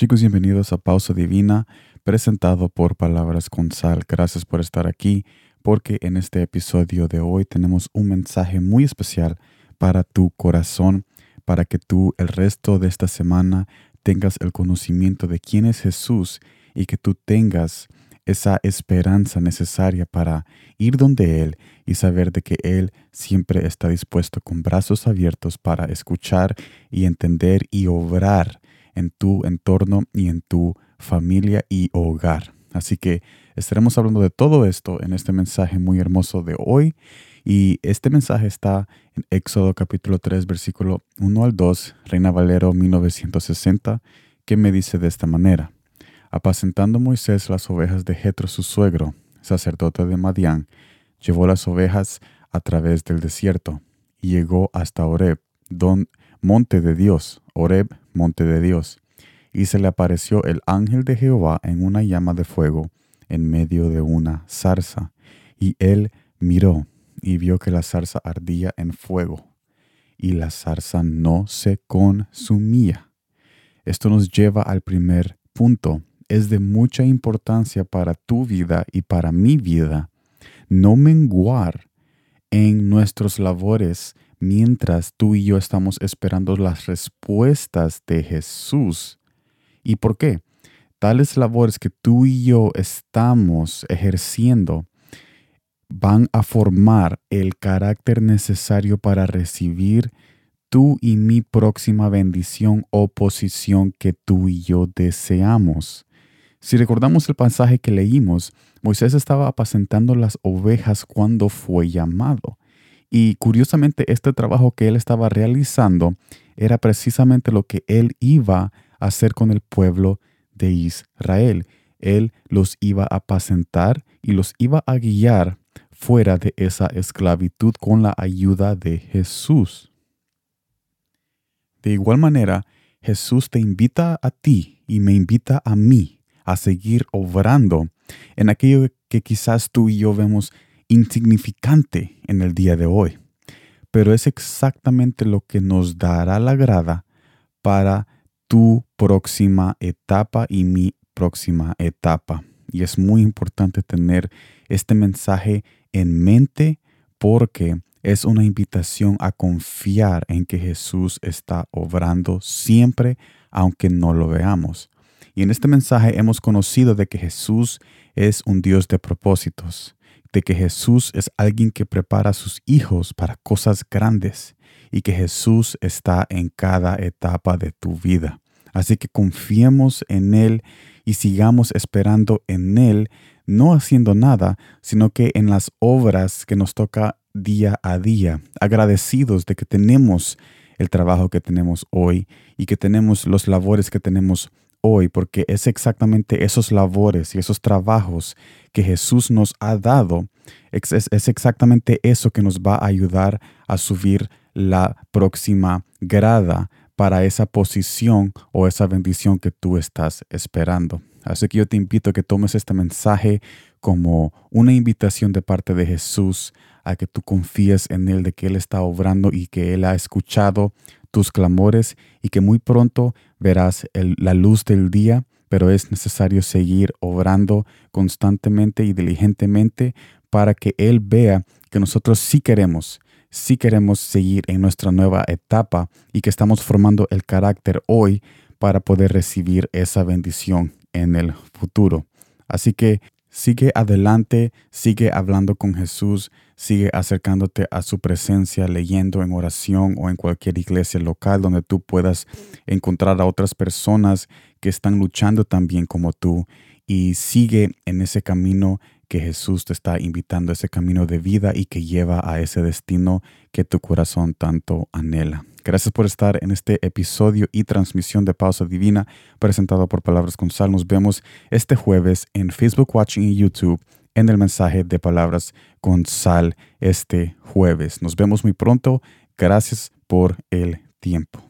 Chicos, bienvenidos a Pausa Divina, presentado por Palabras con Sal. Gracias por estar aquí, porque en este episodio de hoy tenemos un mensaje muy especial para tu corazón, para que tú el resto de esta semana tengas el conocimiento de quién es Jesús y que tú tengas esa esperanza necesaria para ir donde Él y saber de que Él siempre está dispuesto con brazos abiertos para escuchar y entender y obrar en tu entorno y en tu familia y hogar. Así que estaremos hablando de todo esto en este mensaje muy hermoso de hoy. Y este mensaje está en Éxodo capítulo 3, versículo 1 al 2, Reina Valero 1960, que me dice de esta manera. Apacentando Moisés las ovejas de Jetro su suegro, sacerdote de Madián, llevó las ovejas a través del desierto y llegó hasta Oreb, don, monte de Dios, Oreb, monte de Dios, y se le apareció el ángel de Jehová en una llama de fuego en medio de una zarza, y él miró y vio que la zarza ardía en fuego, y la zarza no se consumía. Esto nos lleva al primer punto. Es de mucha importancia para tu vida y para mi vida no menguar en nuestros labores mientras tú y yo estamos esperando las respuestas de Jesús. ¿Y por qué? Tales labores que tú y yo estamos ejerciendo van a formar el carácter necesario para recibir tú y mi próxima bendición o posición que tú y yo deseamos. Si recordamos el pasaje que leímos, Moisés estaba apacentando las ovejas cuando fue llamado. Y curiosamente este trabajo que él estaba realizando era precisamente lo que él iba a hacer con el pueblo de Israel. Él los iba a apacentar y los iba a guiar fuera de esa esclavitud con la ayuda de Jesús. De igual manera, Jesús te invita a ti y me invita a mí a seguir obrando en aquello que quizás tú y yo vemos insignificante en el día de hoy, pero es exactamente lo que nos dará la grada para tu próxima etapa y mi próxima etapa. Y es muy importante tener este mensaje en mente porque es una invitación a confiar en que Jesús está obrando siempre, aunque no lo veamos. Y en este mensaje hemos conocido de que Jesús es un Dios de propósitos de que Jesús es alguien que prepara a sus hijos para cosas grandes y que Jesús está en cada etapa de tu vida. Así que confiemos en Él y sigamos esperando en Él, no haciendo nada, sino que en las obras que nos toca día a día, agradecidos de que tenemos el trabajo que tenemos hoy y que tenemos los labores que tenemos hoy, porque es exactamente esos labores y esos trabajos que Jesús nos ha dado, es, exactamente eso que nos va a ayudar a subir la próxima grada para esa posición o esa bendición que tú estás esperando. Así que yo te invito a que tomes este mensaje como una invitación de parte de Jesús a que tú confíes en Él, de que Él está obrando y que Él ha escuchado tus clamores y que muy pronto verás la luz del día, pero es necesario seguir obrando constantemente y diligentemente para que Él vea que nosotros sí queremos, sí queremos seguir en nuestra nueva etapa y que estamos formando el carácter hoy para poder recibir esa bendición en el futuro. Así que sigue adelante, sigue hablando con Jesús, sigue acercándote a su presencia, leyendo en oración o en cualquier iglesia local donde tú puedas encontrar a otras personas que están luchando también como tú. Y sigue en ese camino que Jesús te está invitando, ese camino de vida y que lleva a ese destino que tu corazón tanto anhela. Gracias por estar en este episodio y transmisión de Pausa Divina presentado por Palabras con Sal. Nos vemos este jueves en Facebook Watching y YouTube en el mensaje de Palabras con Sal este jueves. Nos vemos muy pronto. Gracias por el tiempo.